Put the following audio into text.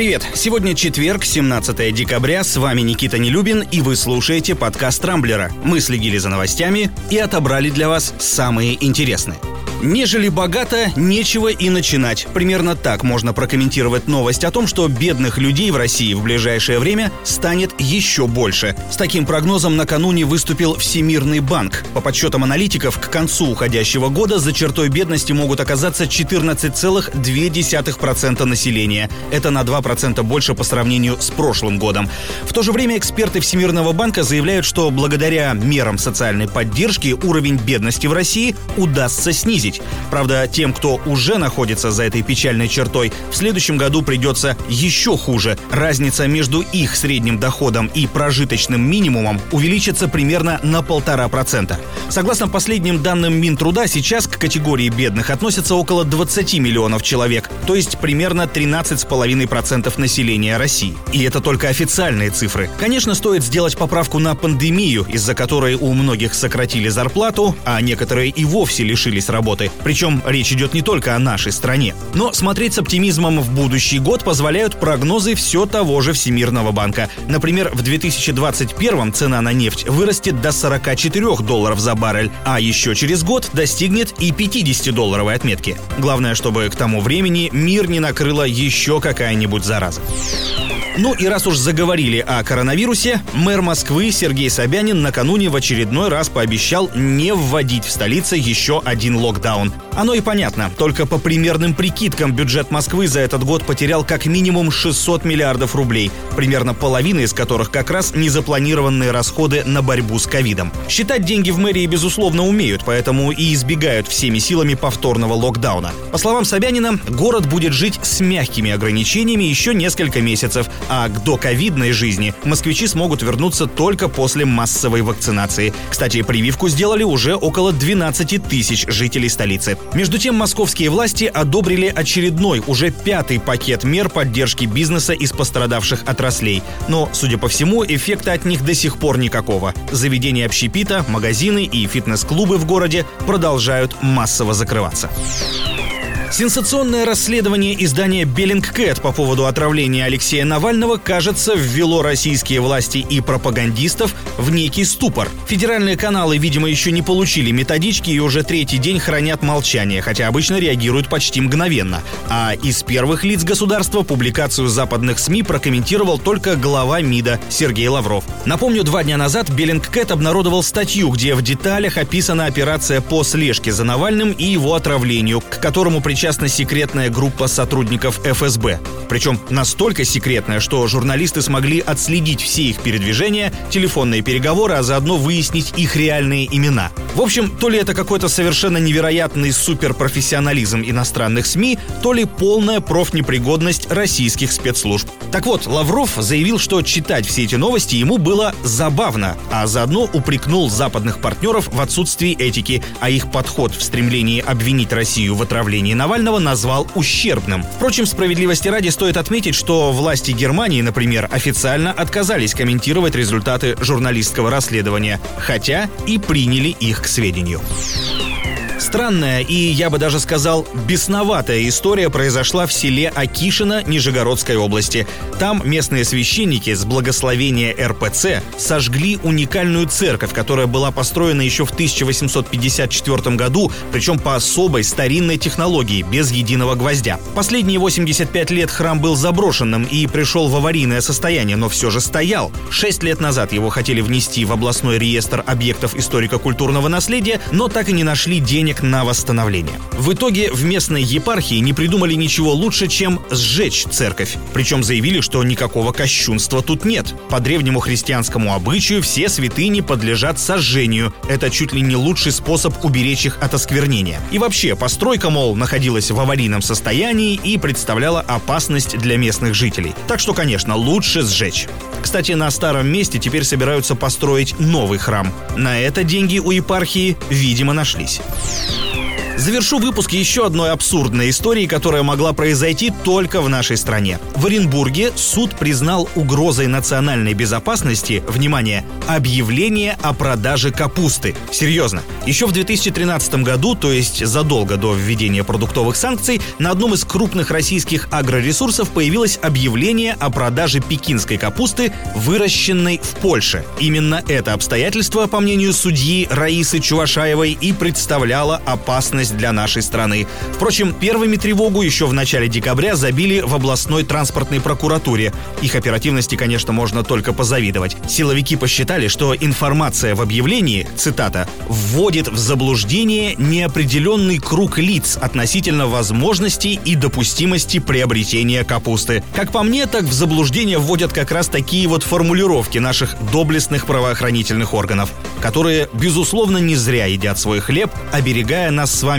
Привет! Сегодня четверг, 17 декабря. С вами Никита Нелюбин, и вы слушаете подкаст Рамблера. Мы следили за новостями и отобрали для вас самые интересные. Нежели богато, нечего и начинать. Примерно так можно прокомментировать новость о том, что бедных людей в России в ближайшее время станет еще больше. С таким прогнозом накануне выступил Всемирный банк. По подсчетам аналитиков, к концу уходящего года за чертой бедности могут оказаться 14,2% населения. Это на 2% больше по сравнению с прошлым годом. В то же время эксперты Всемирного банка заявляют, что благодаря мерам социальной поддержки уровень бедности в России удастся снизить снизить. Правда, тем, кто уже находится за этой печальной чертой, в следующем году придется еще хуже. Разница между их средним доходом и прожиточным минимумом увеличится примерно на полтора процента. Согласно последним данным Минтруда, сейчас к категории бедных относятся около 20 миллионов человек, то есть примерно 13,5% населения России. И это только официальные цифры. Конечно, стоит сделать поправку на пандемию, из-за которой у многих сократили зарплату, а некоторые и вовсе лишились работы работы. Причем речь идет не только о нашей стране. Но смотреть с оптимизмом в будущий год позволяют прогнозы все того же Всемирного банка. Например, в 2021 цена на нефть вырастет до 44 долларов за баррель, а еще через год достигнет и 50-долларовой отметки. Главное, чтобы к тому времени мир не накрыла еще какая-нибудь зараза. Ну и раз уж заговорили о коронавирусе, мэр Москвы Сергей Собянин накануне в очередной раз пообещал не вводить в столице еще один локдаун. Оно и понятно, только по примерным прикидкам бюджет Москвы за этот год потерял как минимум 600 миллиардов рублей, примерно половина из которых как раз незапланированные расходы на борьбу с ковидом. Считать деньги в мэрии, безусловно, умеют, поэтому и избегают всеми силами повторного локдауна. По словам Собянина, город будет жить с мягкими ограничениями еще несколько месяцев, а к доковидной жизни москвичи смогут вернуться только после массовой вакцинации. Кстати, прививку сделали уже около 12 тысяч жителей столицы. Между тем, московские власти одобрили очередной, уже пятый пакет мер поддержки бизнеса из пострадавших отраслей. Но, судя по всему, эффекта от них до сих пор никакого. Заведения общепита, магазины и фитнес-клубы в городе продолжают массово закрываться. Сенсационное расследование издания Беллингкэт по поводу отравления Алексея Навального, кажется, ввело российские власти и пропагандистов в некий ступор. Федеральные каналы, видимо, еще не получили методички и уже третий день хранят молчание, хотя обычно реагируют почти мгновенно. А из первых лиц государства публикацию западных СМИ прокомментировал только глава МИДа Сергей Лавров. Напомню, два дня назад Беллингкэт обнародовал статью, где в деталях описана операция по слежке за Навальным и его отравлению, к которому причастны причастна секретная группа сотрудников ФСБ. Причем настолько секретная, что журналисты смогли отследить все их передвижения, телефонные переговоры, а заодно выяснить их реальные имена. В общем, то ли это какой-то совершенно невероятный суперпрофессионализм иностранных СМИ, то ли полная профнепригодность российских спецслужб. Так вот, Лавров заявил, что читать все эти новости ему было забавно, а заодно упрекнул западных партнеров в отсутствии этики, а их подход в стремлении обвинить Россию в отравлении Навального Навального назвал ущербным. Впрочем, справедливости ради стоит отметить, что власти Германии, например, официально отказались комментировать результаты журналистского расследования, хотя и приняли их к сведению. Странная и, я бы даже сказал, бесноватая история произошла в селе Акишино Нижегородской области. Там местные священники с благословения РПЦ сожгли уникальную церковь, которая была построена еще в 1854 году, причем по особой старинной технологии, без единого гвоздя. Последние 85 лет храм был заброшенным и пришел в аварийное состояние, но все же стоял. Шесть лет назад его хотели внести в областной реестр объектов историко-культурного наследия, но так и не нашли денег на восстановление. В итоге в местной епархии не придумали ничего лучше, чем сжечь церковь. Причем заявили, что никакого кощунства тут нет. По древнему христианскому обычаю все святыни подлежат сожжению. Это чуть ли не лучший способ уберечь их от осквернения. И вообще, постройка, мол, находилась в аварийном состоянии и представляла опасность для местных жителей. Так что, конечно, лучше сжечь. Кстати, на старом месте теперь собираются построить новый храм. На это деньги у епархии, видимо, нашлись. Завершу выпуск еще одной абсурдной историей, которая могла произойти только в нашей стране. В Оренбурге суд признал угрозой национальной безопасности, внимание, объявление о продаже капусты. Серьезно. Еще в 2013 году, то есть задолго до введения продуктовых санкций, на одном из крупных российских агроресурсов появилось объявление о продаже пекинской капусты, выращенной в Польше. Именно это обстоятельство, по мнению судьи Раисы Чувашаевой, и представляло опасность для нашей страны. Впрочем, первыми тревогу еще в начале декабря забили в областной транспортной прокуратуре. Их оперативности, конечно, можно только позавидовать. Силовики посчитали, что информация в объявлении, цитата, «вводит в заблуждение неопределенный круг лиц относительно возможностей и допустимости приобретения капусты». Как по мне, так в заблуждение вводят как раз такие вот формулировки наших доблестных правоохранительных органов, которые, безусловно, не зря едят свой хлеб, оберегая нас с